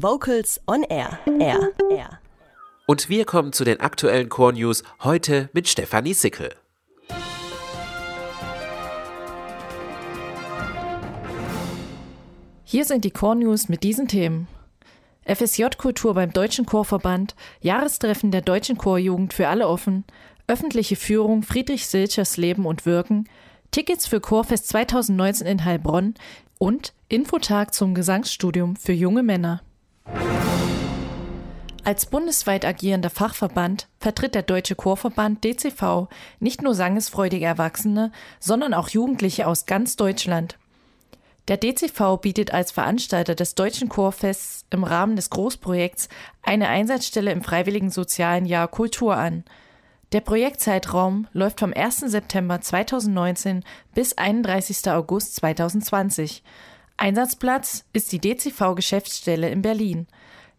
Vocals on Air. Air. Air. Und wir kommen zu den aktuellen Core News heute mit Stefanie Sickel. Hier sind die Core News mit diesen Themen. FSJ-Kultur beim Deutschen Chorverband, Jahrestreffen der Deutschen Chorjugend für alle offen, öffentliche Führung Friedrich Silchers Leben und Wirken, Tickets für Chorfest 2019 in Heilbronn und Infotag zum Gesangsstudium für junge Männer. Als bundesweit agierender Fachverband vertritt der Deutsche Chorverband DCV nicht nur sangesfreudige Erwachsene, sondern auch Jugendliche aus ganz Deutschland. Der DCV bietet als Veranstalter des Deutschen Chorfests im Rahmen des Großprojekts eine Einsatzstelle im Freiwilligen Sozialen Jahr Kultur an. Der Projektzeitraum läuft vom 1. September 2019 bis 31. August 2020. Einsatzplatz ist die DCV-Geschäftsstelle in Berlin.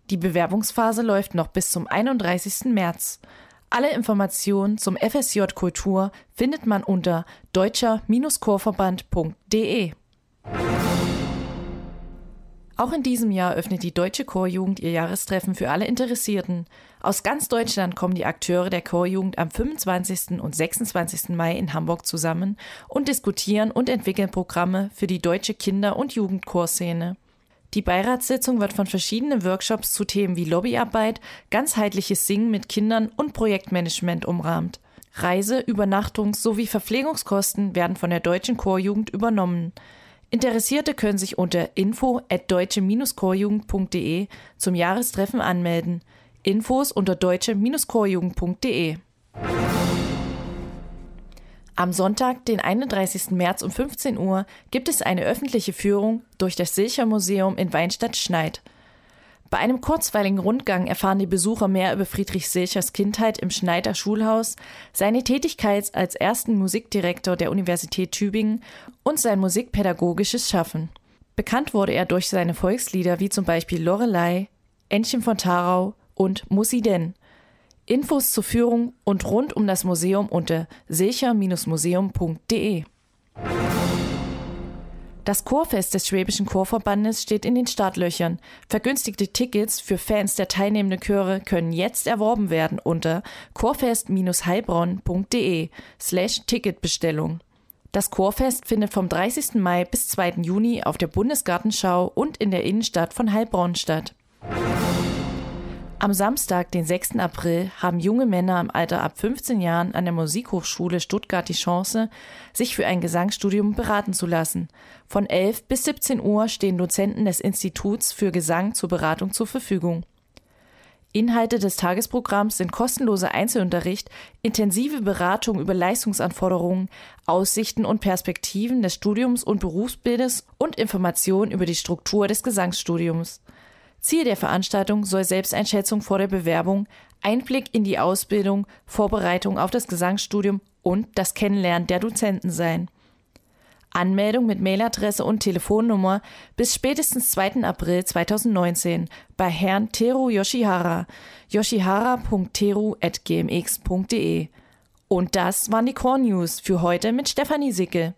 Die Bewerbungsphase läuft noch bis zum 31. März. Alle Informationen zum FSJ Kultur findet man unter deutscher-chorverband.de. Auch in diesem Jahr öffnet die Deutsche Chorjugend ihr Jahrestreffen für alle Interessierten. Aus ganz Deutschland kommen die Akteure der Chorjugend am 25. und 26. Mai in Hamburg zusammen und diskutieren und entwickeln Programme für die deutsche Kinder- und Jugendchorszene. Die Beiratssitzung wird von verschiedenen Workshops zu Themen wie Lobbyarbeit, ganzheitliches Singen mit Kindern und Projektmanagement umrahmt. Reise-, Übernachtungs- sowie Verpflegungskosten werden von der deutschen Chorjugend übernommen. Interessierte können sich unter info at deutsche-chorjugend.de zum Jahrestreffen anmelden. Infos unter deutsche-chorjugend.de. Am Sonntag, den 31. März um 15 Uhr, gibt es eine öffentliche Führung durch das Silcher Museum in Weinstadt-Schneid. Bei einem kurzweiligen Rundgang erfahren die Besucher mehr über Friedrich Silchers Kindheit im Schneider Schulhaus, seine Tätigkeit als ersten Musikdirektor der Universität Tübingen und sein musikpädagogisches Schaffen. Bekannt wurde er durch seine Volkslieder wie zum Beispiel Lorelei, Entchen von Tarau und Mussi denn. Infos zur Führung und rund um das Museum unter silcher-museum.de. Das Chorfest des Schwäbischen Chorverbandes steht in den Startlöchern. Vergünstigte Tickets für Fans der teilnehmenden Chöre können jetzt erworben werden unter chorfest-heilbronn.de slash Ticketbestellung. Das Chorfest findet vom 30. Mai bis 2. Juni auf der Bundesgartenschau und in der Innenstadt von Heilbronn statt. Am Samstag, den 6. April, haben junge Männer im Alter ab 15 Jahren an der Musikhochschule Stuttgart die Chance, sich für ein Gesangsstudium beraten zu lassen. Von 11 bis 17 Uhr stehen Dozenten des Instituts für Gesang zur Beratung zur Verfügung. Inhalte des Tagesprogramms sind kostenloser Einzelunterricht, intensive Beratung über Leistungsanforderungen, Aussichten und Perspektiven des Studiums und Berufsbildes und Informationen über die Struktur des Gesangsstudiums. Ziel der Veranstaltung soll Selbsteinschätzung vor der Bewerbung, Einblick in die Ausbildung, Vorbereitung auf das Gesangsstudium und das Kennenlernen der Dozenten sein. Anmeldung mit Mailadresse und Telefonnummer bis spätestens 2. April 2019 bei Herrn Teru Yoshihara, yoshihara.teru.gmx.de. Und das waren die Core News für heute mit Stefanie Sicke.